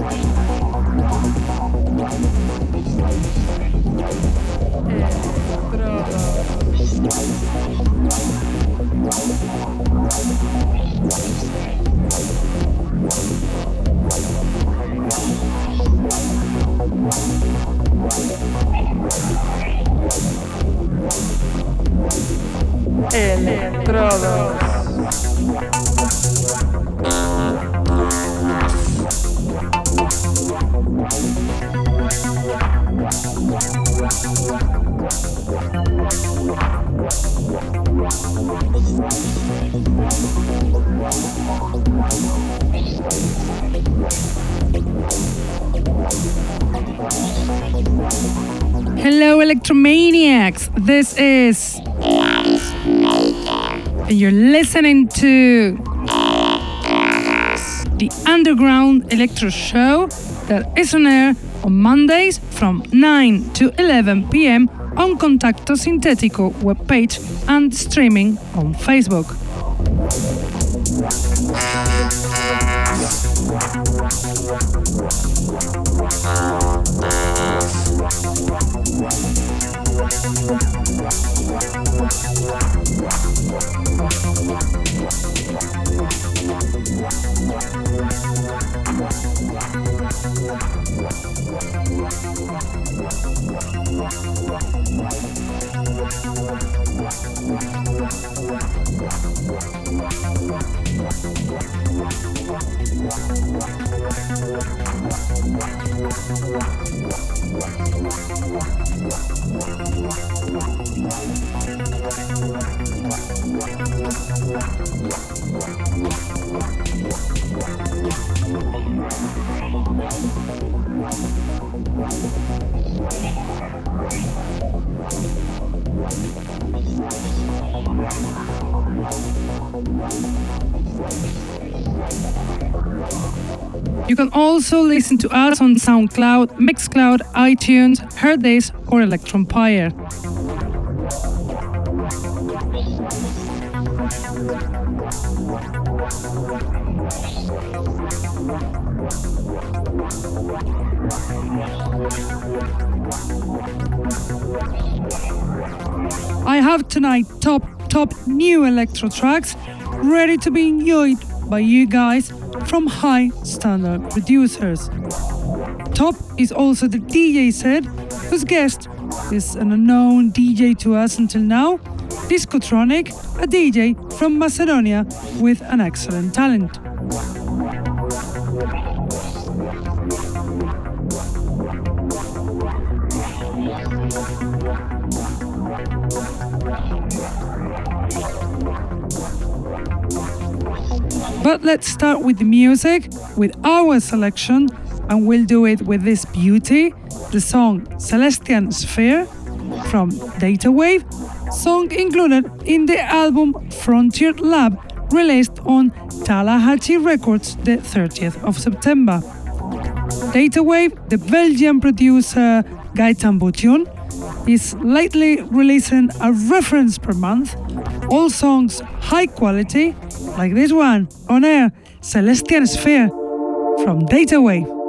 Estrada. Electrodos. Electromaniacs. This is. And you're listening to. The Underground Electro Show that is on air on Mondays from 9 to 11 pm on Contacto Sintetico webpage and streaming on Facebook. Listen to us on SoundCloud, Mixcloud, iTunes, Hearthis, or Electronpire. I have tonight top, top new electro tracks ready to be enjoyed by you guys from high standard producers. Top is also the DJ set, whose guest is an unknown DJ to us until now, Discotronic, a DJ from Macedonia with an excellent talent. But let's start with the music, with our selection, and we'll do it with this beauty the song Celestian Sphere from Data Wave, song included in the album Frontier Lab released on Tallahatchie Records the 30th of September. Data Wave, the Belgian producer Gaetan Boution, is lately releasing a reference per month, all songs high quality like this one on air Celestian Sphere from Data Wave.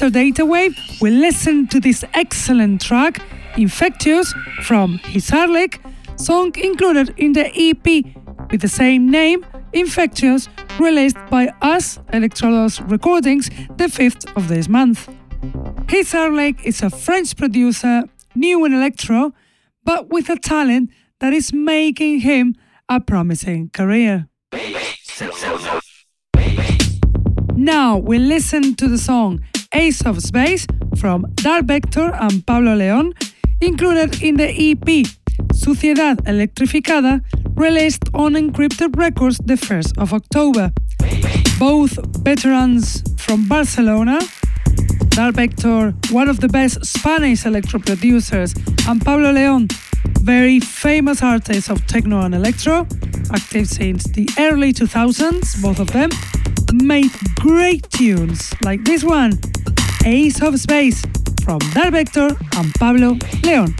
After Data Wave, we listen to this excellent track, Infectious, from Hisarlik, song included in the EP with the same name, Infectious, released by us, Electrodos Recordings, the 5th of this month. Hisarlik is a French producer, new in electro, but with a talent that is making him a promising career. Now we listen to the song Ace of Space from Dark Vector and Pablo Leon, included in the EP Suciedad Electrificada, released on Encrypted Records the 1st of October. Both veterans from Barcelona, Dark Vector, one of the best Spanish electro producers, and Pablo Leon, very famous artist of techno and electro, active since the early 2000s, both of them, made great tunes like this one, Ace of Space, from Dark Vector and Pablo Leon.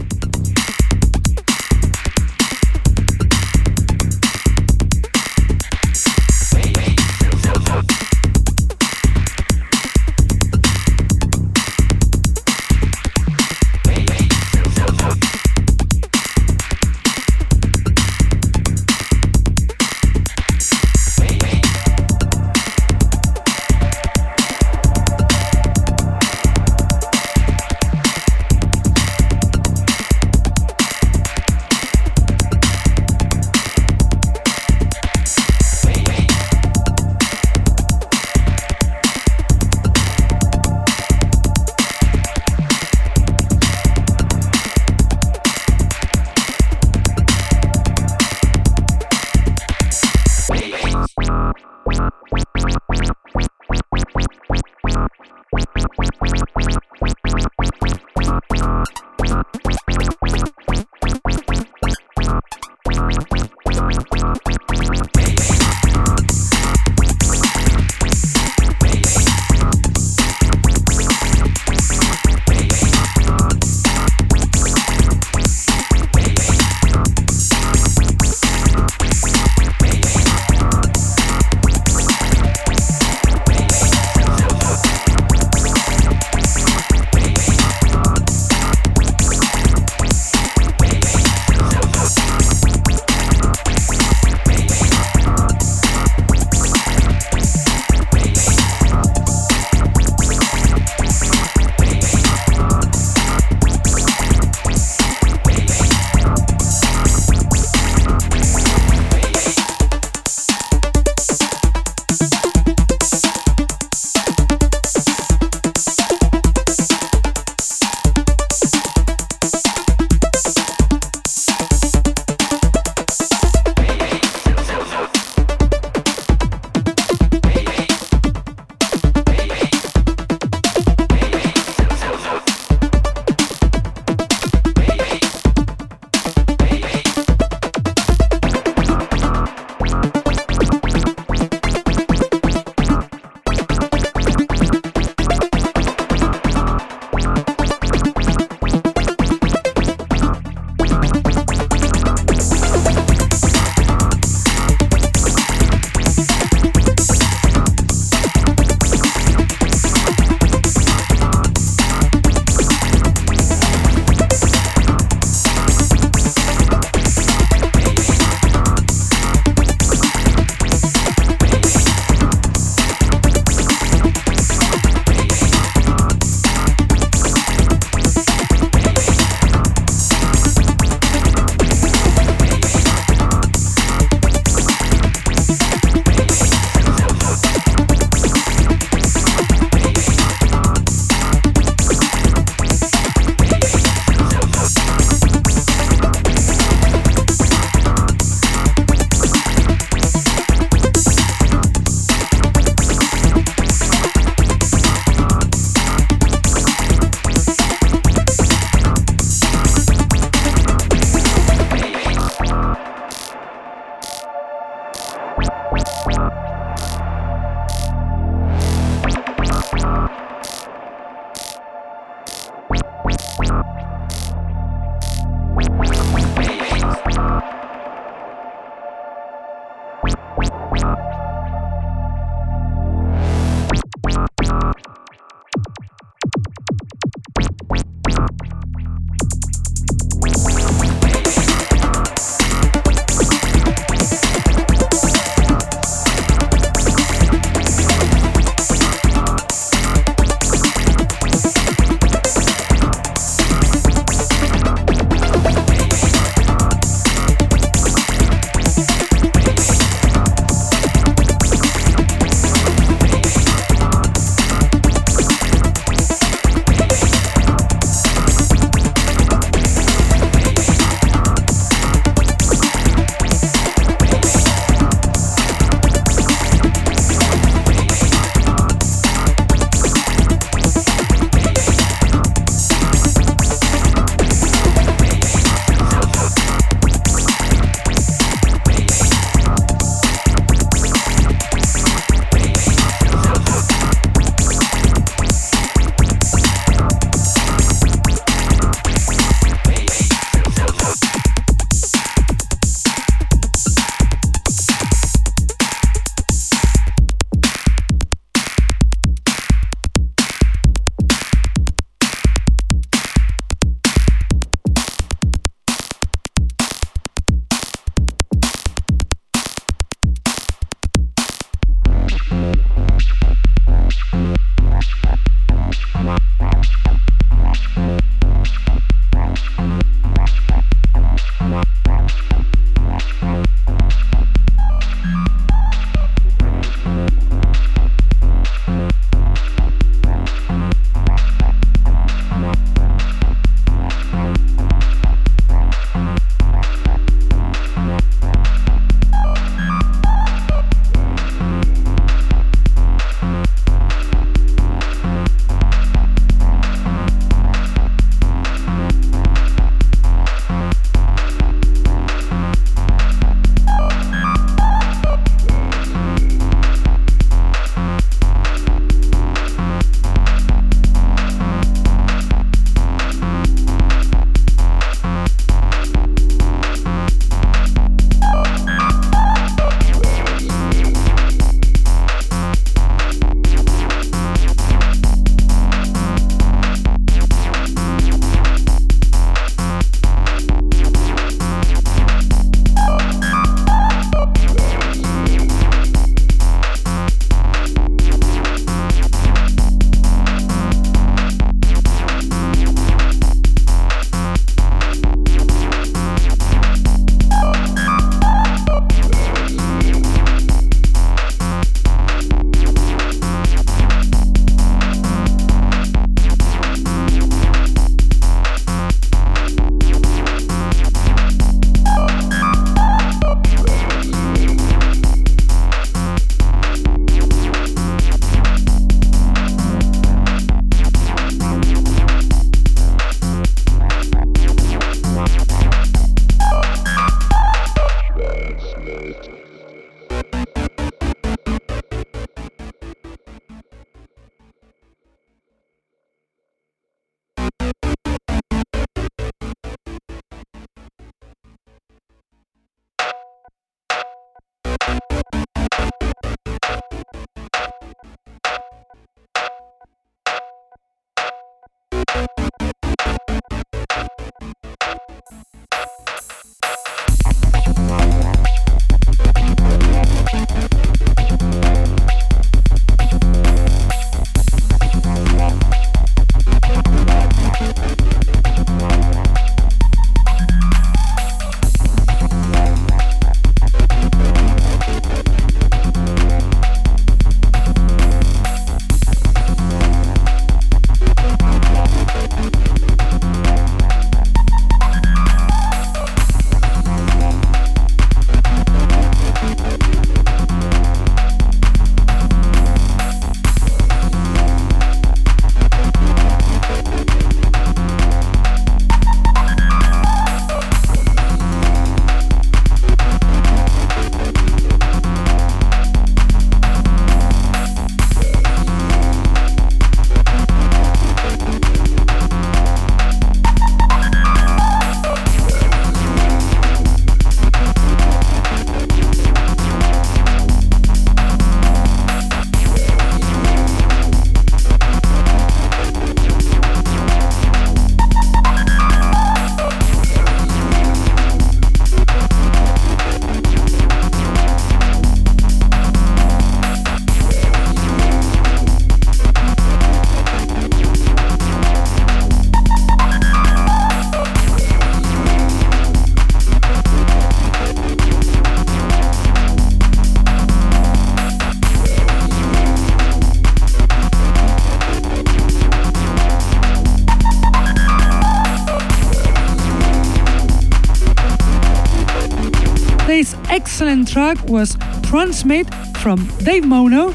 Was Transmit from Dave Mono,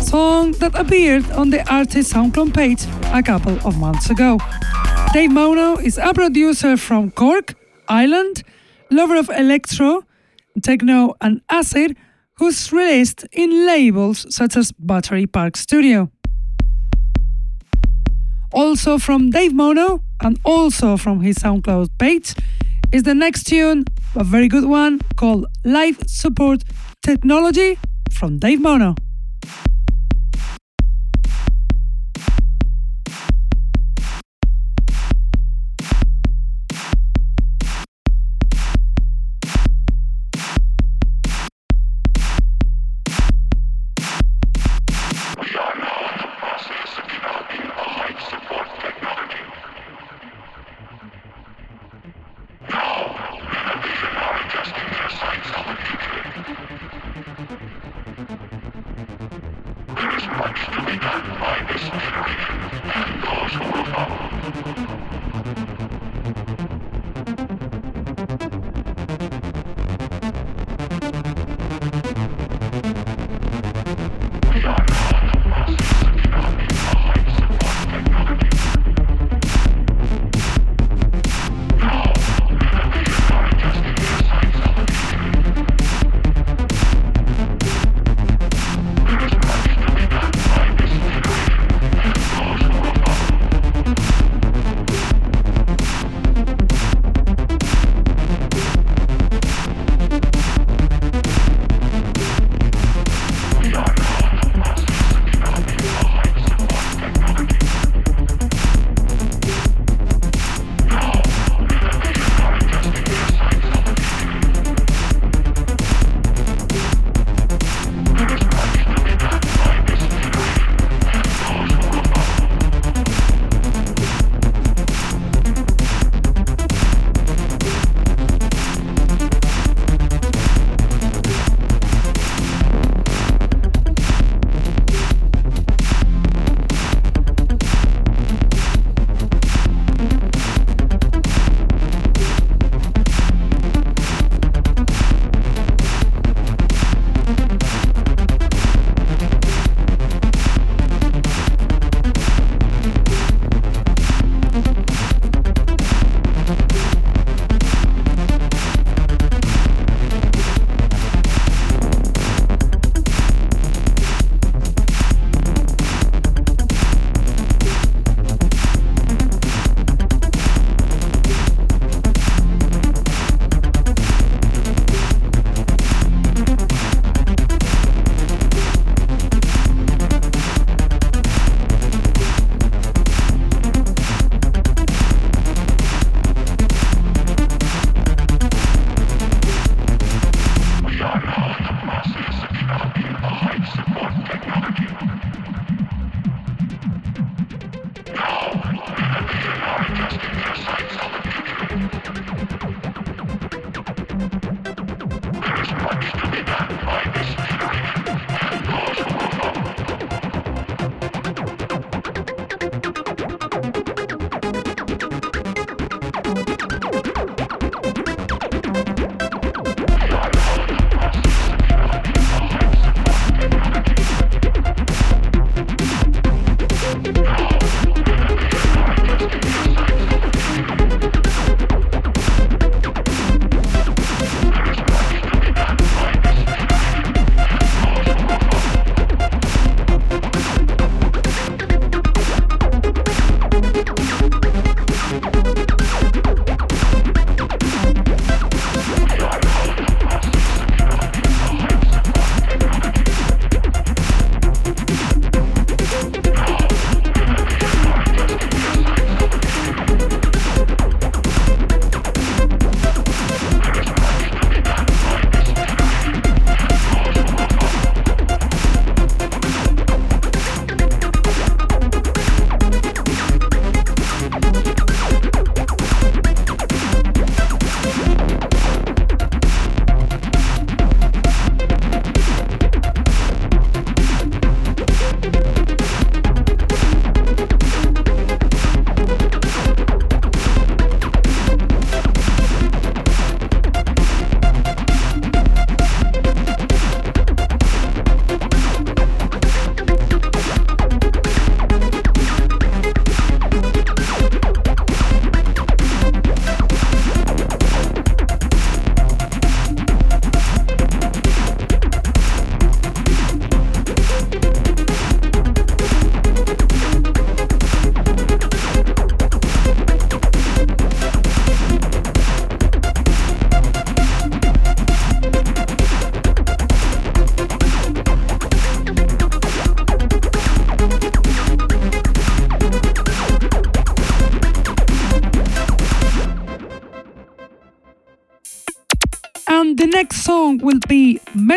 song that appeared on the artist SoundCloud page a couple of months ago. Dave Mono is a producer from Cork, Ireland, lover of electro, techno, and acid, who's released in labels such as Battery Park Studio. Also from Dave Mono and also from his SoundCloud page is the next tune, a very good one called Life Support Technology from Dave Mono.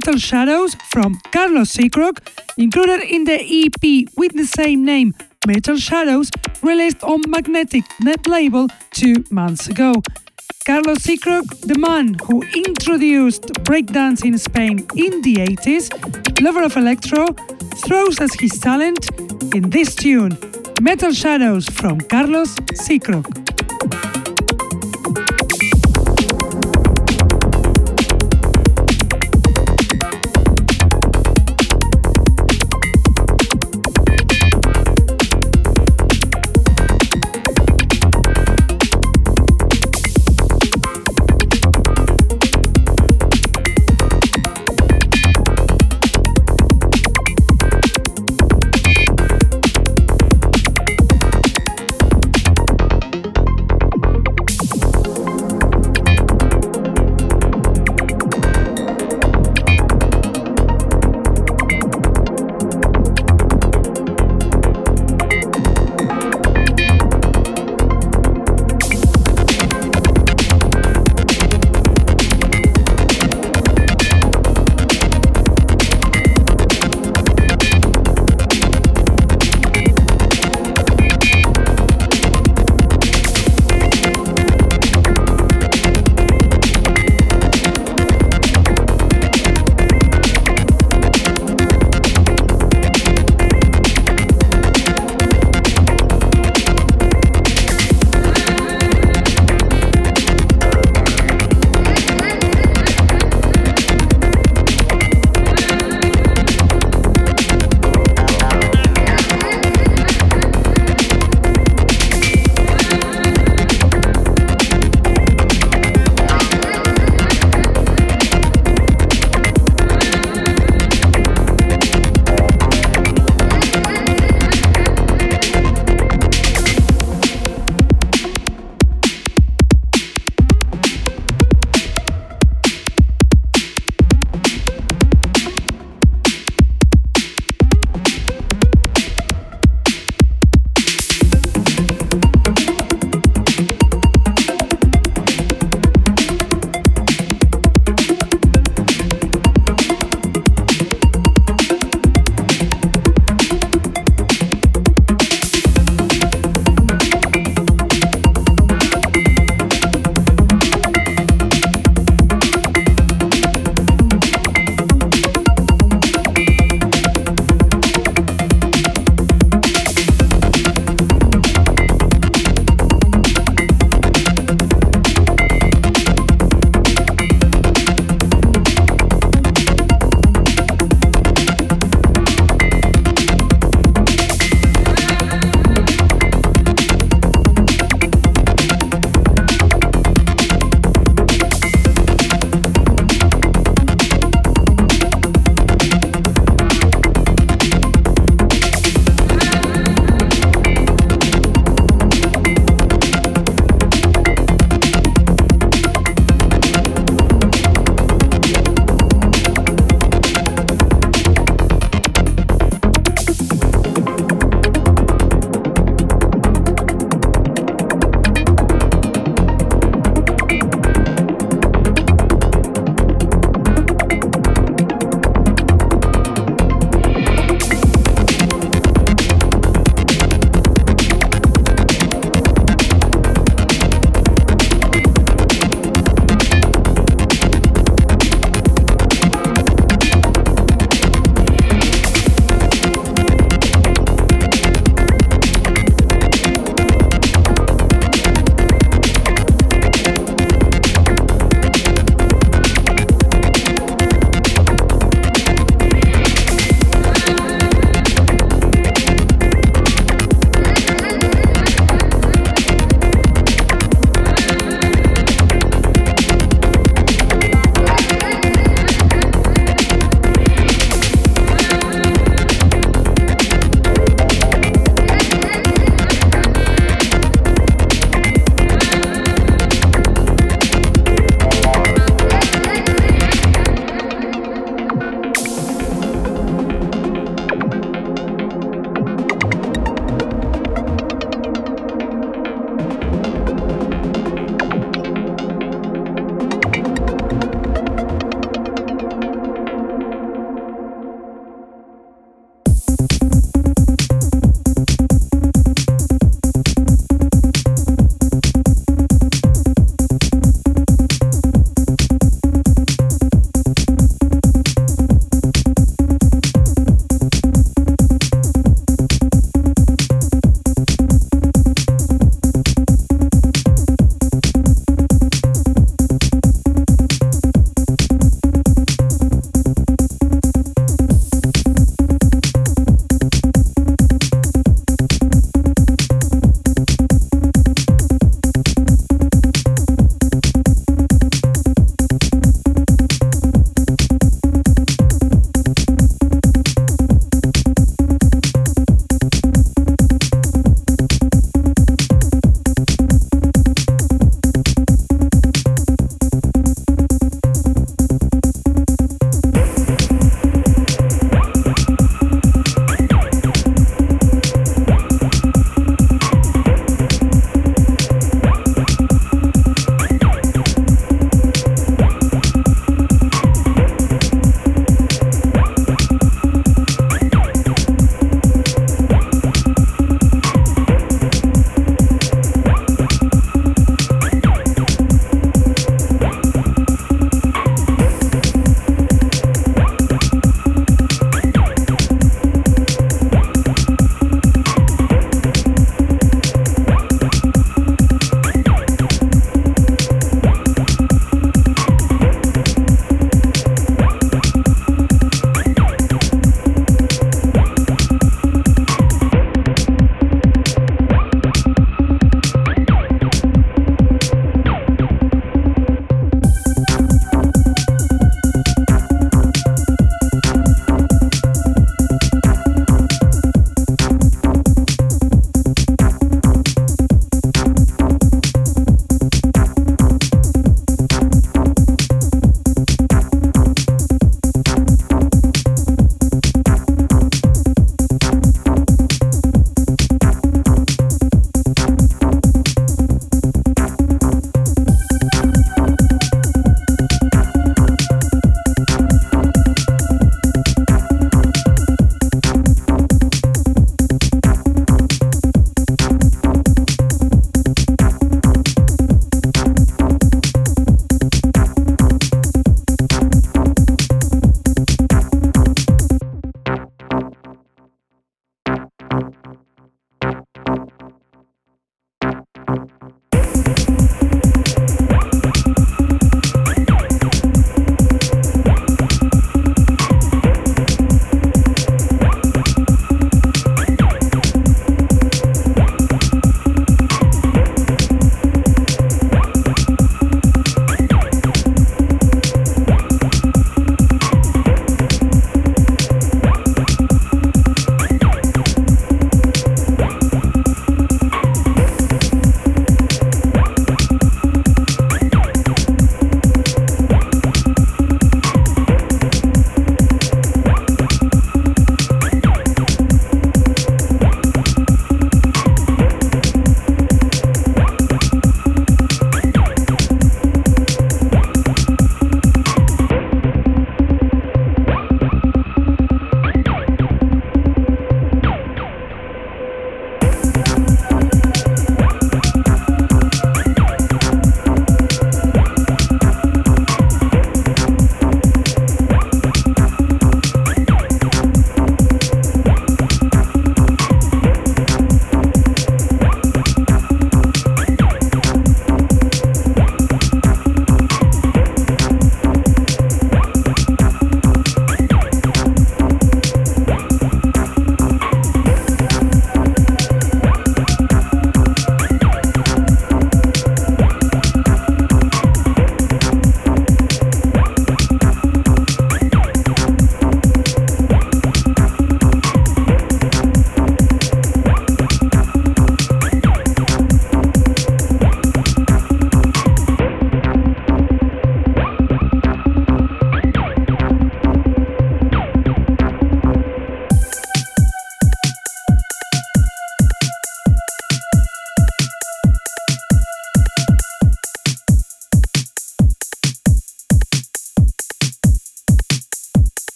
Metal Shadows from Carlos Seacrook, included in the EP with the same name, Metal Shadows, released on Magnetic Net label two months ago. Carlos Seacrook, the man who introduced breakdance in Spain in the 80s, lover of electro, throws us his talent in this tune, Metal Shadows from Carlos Seacrook.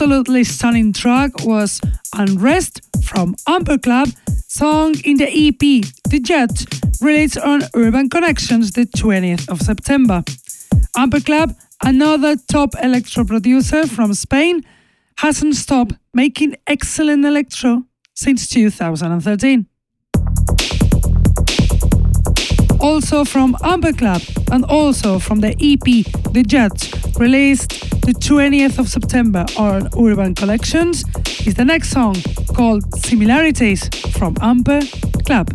Absolutely stunning track was Unrest from Amber Club, song in the EP The Jet, released on Urban Connections the 20th of September. Amber Club, another top electro producer from Spain, hasn't stopped making excellent electro since 2013. Also from Amber Club and also from the EP The Jet, released the 20th of September on Urban Collections, is the next song called Similarities from Amber Club.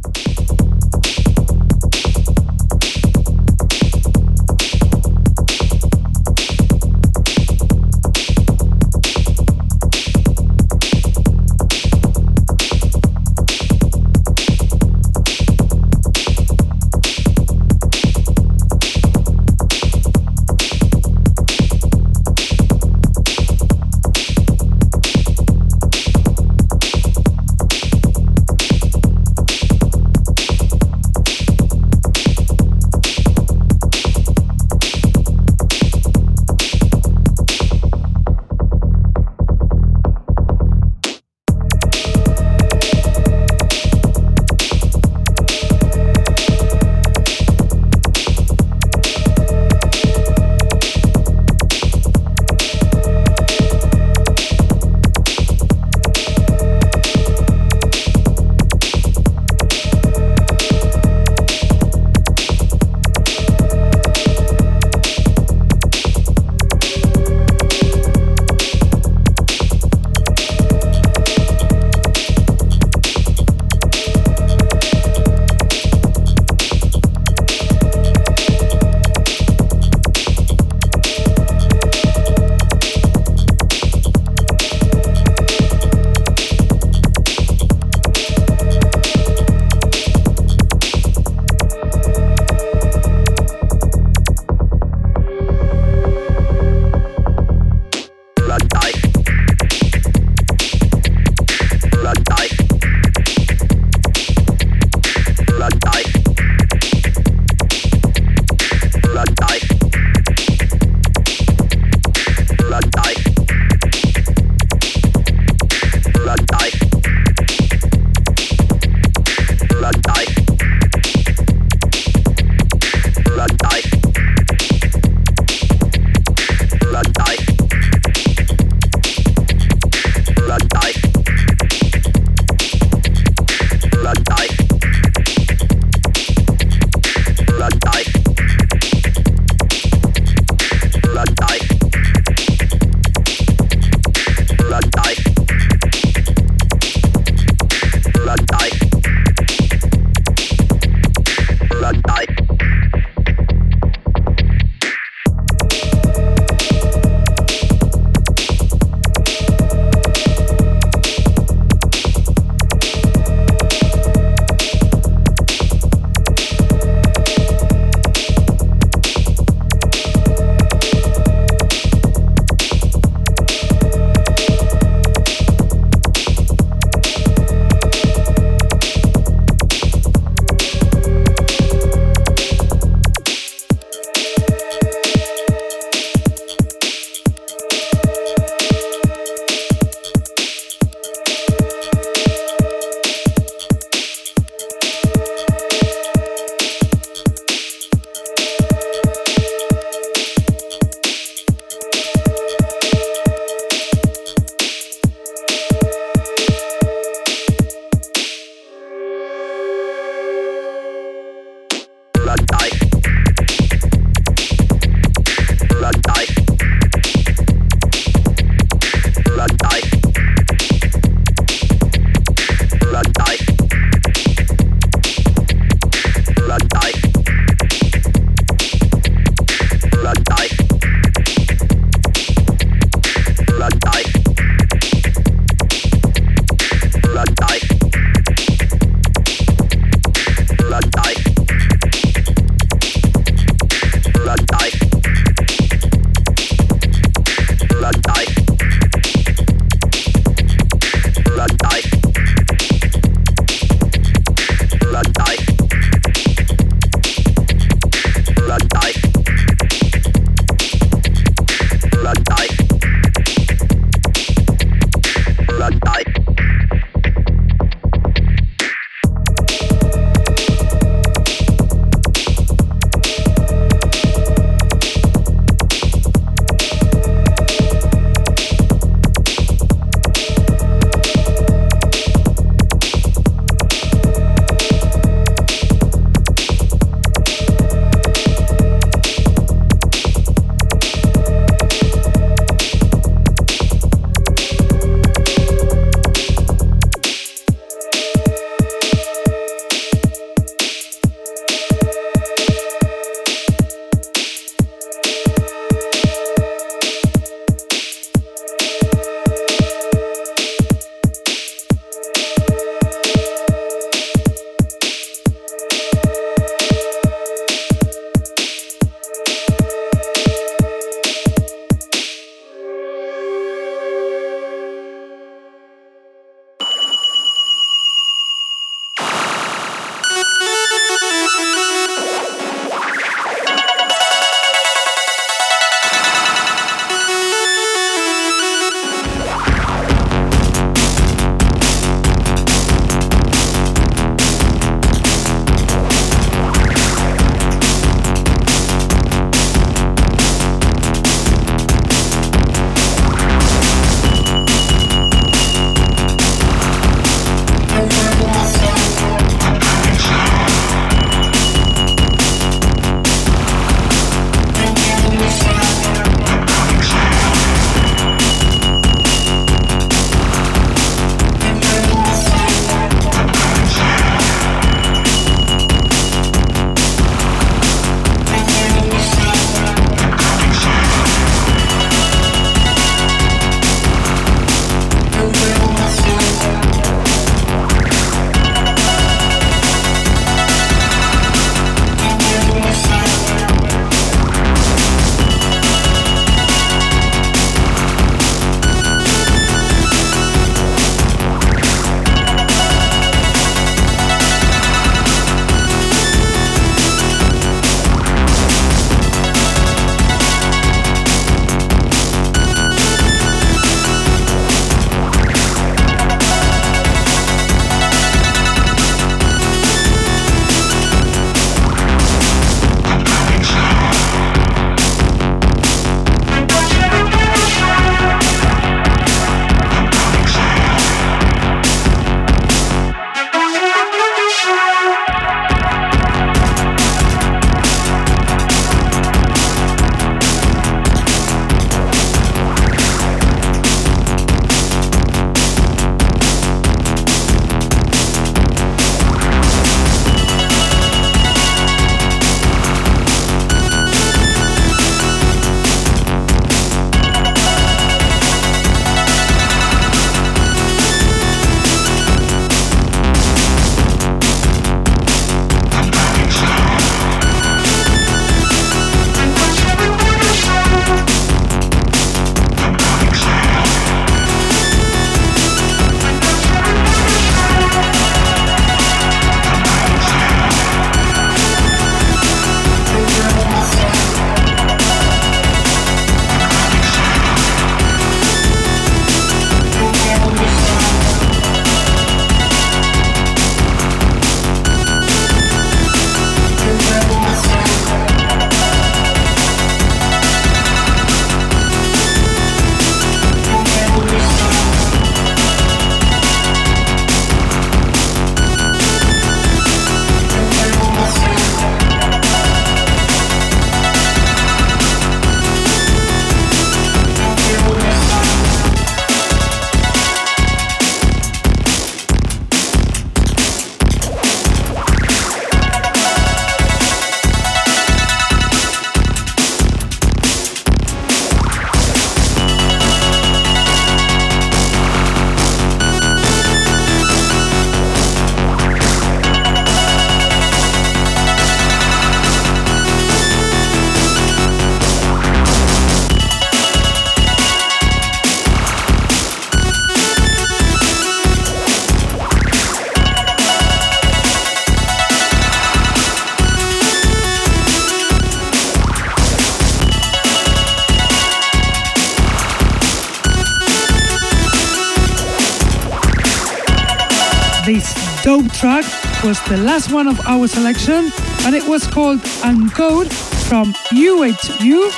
Track was the last one of our selection and it was called Uncode from UHU,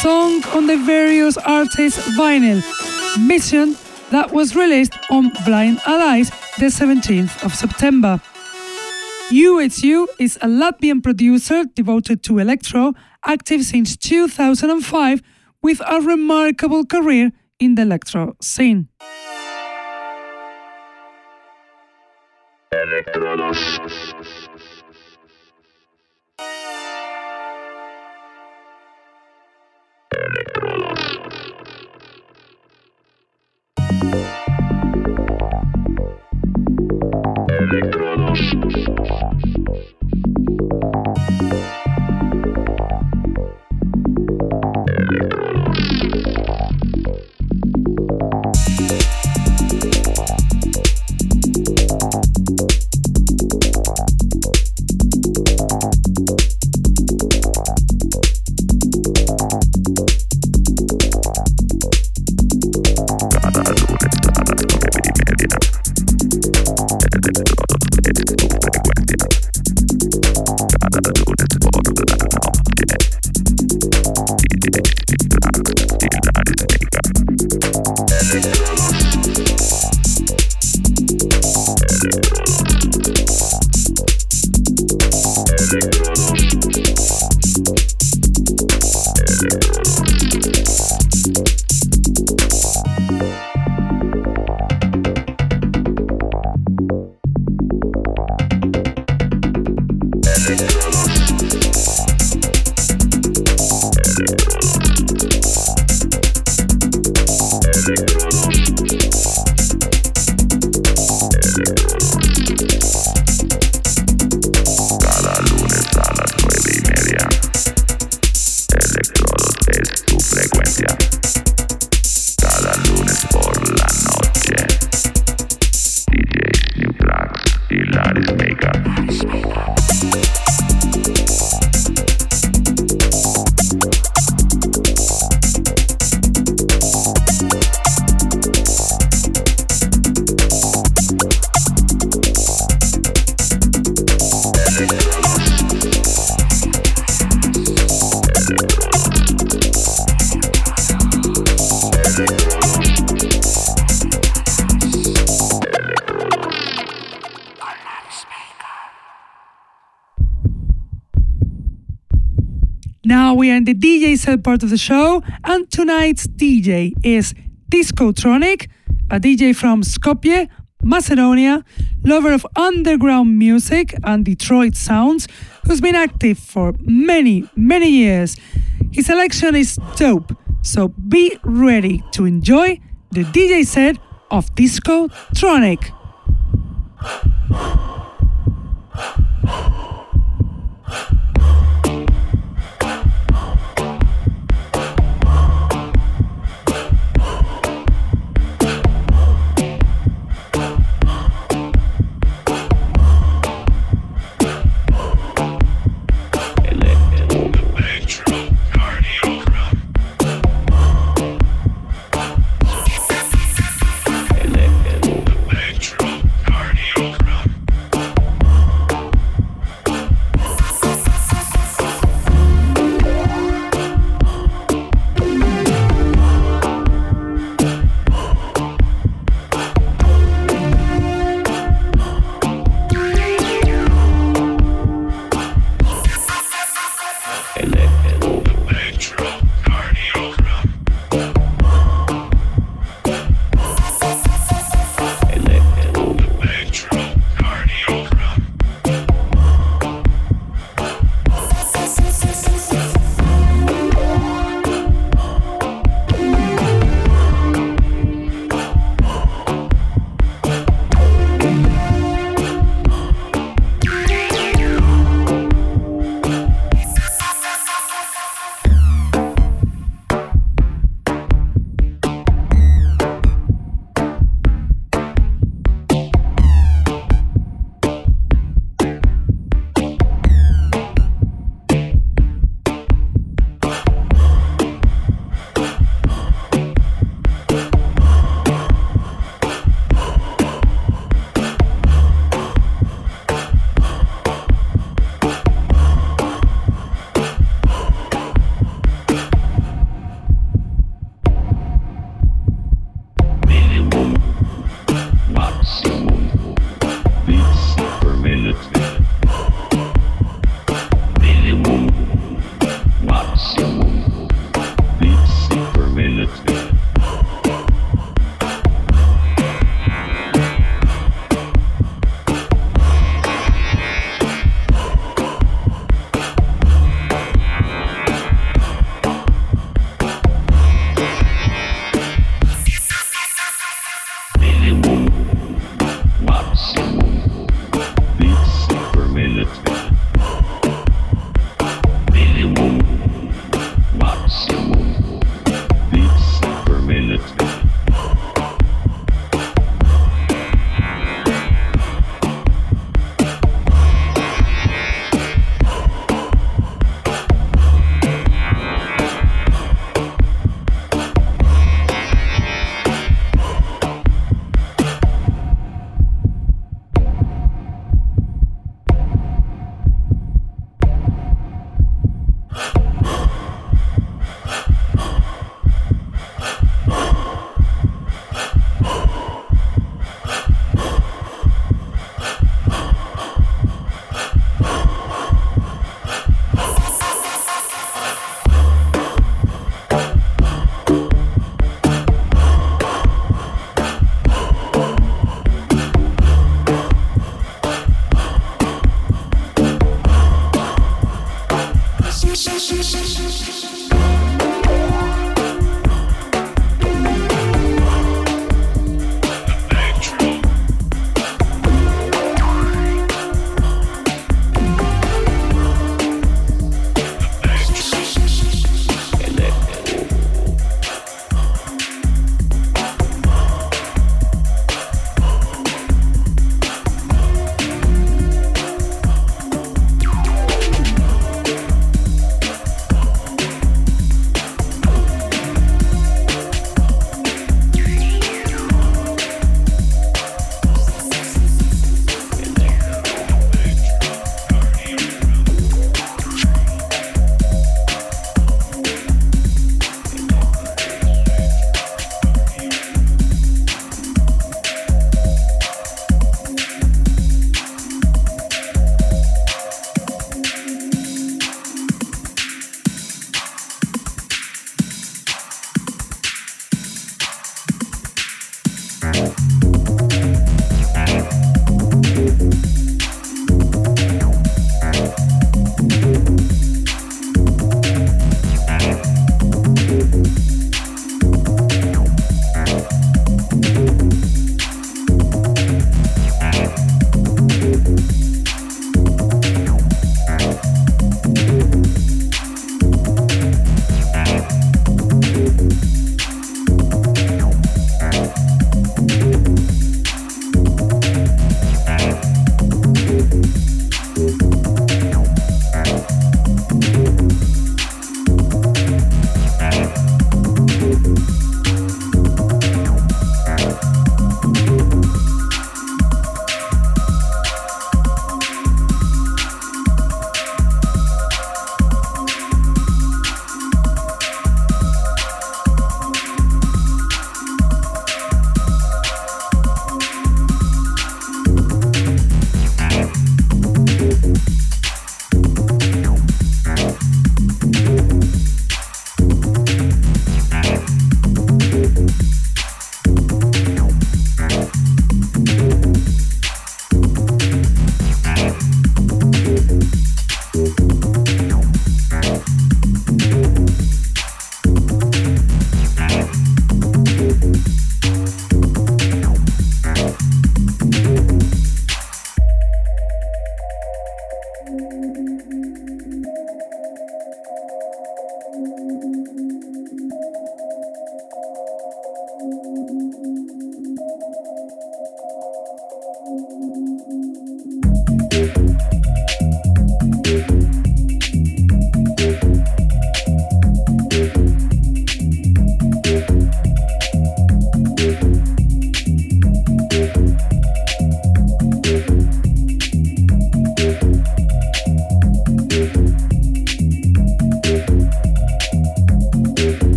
song on the various artists' vinyl mission that was released on Blind Allies the 17th of September. UHU is a Latvian producer devoted to electro, active since 2005 with a remarkable career in the electro scene. Electronos. The DJ set part of the show, and tonight's DJ is Discotronic, a DJ from Skopje, Macedonia, lover of underground music and Detroit sounds, who's been active for many, many years. His selection is dope, so be ready to enjoy the DJ set of Discotronic.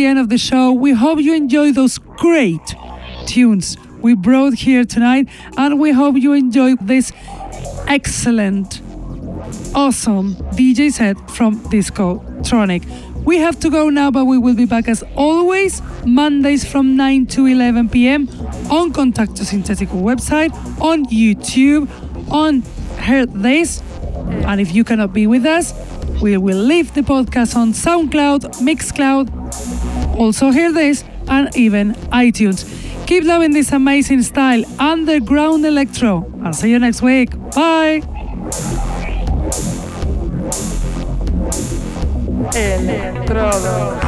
The end of the show. We hope you enjoy those great tunes we brought here tonight, and we hope you enjoy this excellent, awesome DJ set from Disco Tronic. We have to go now, but we will be back as always Mondays from 9 to 11 p.m. on Contacto Sintetico website, on YouTube, on Hear This. And if you cannot be with us, we will leave the podcast on SoundCloud, Mixcloud, also Hear This, and even iTunes. Keep loving this amazing style, underground electro. I'll see you next week. Bye. Electrodos.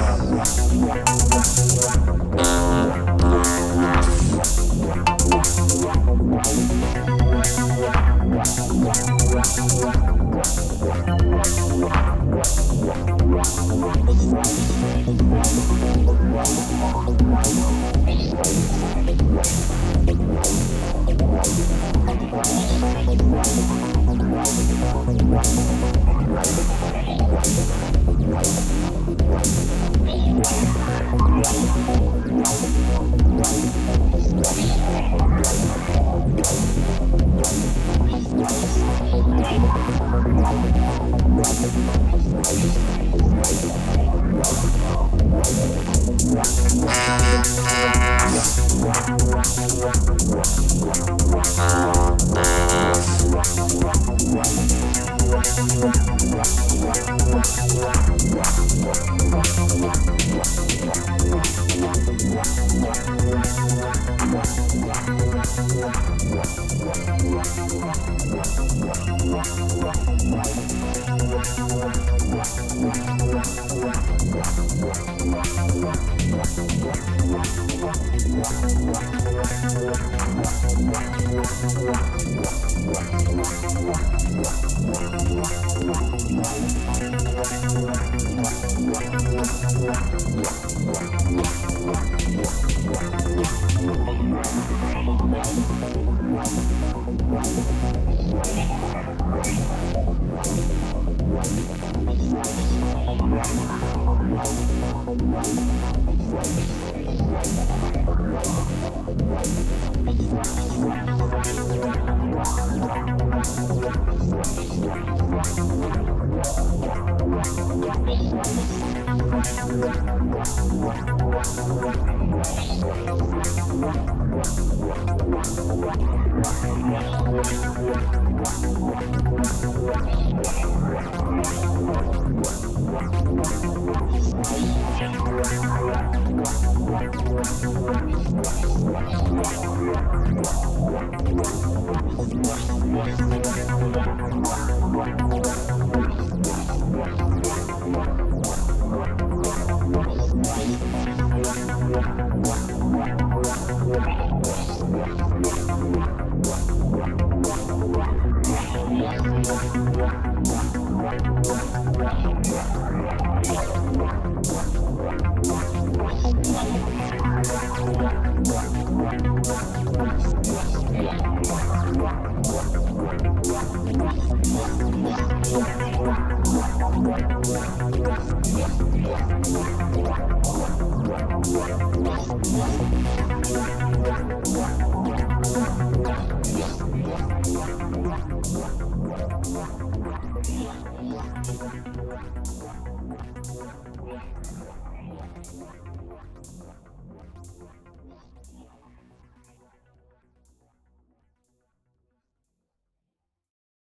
Wow.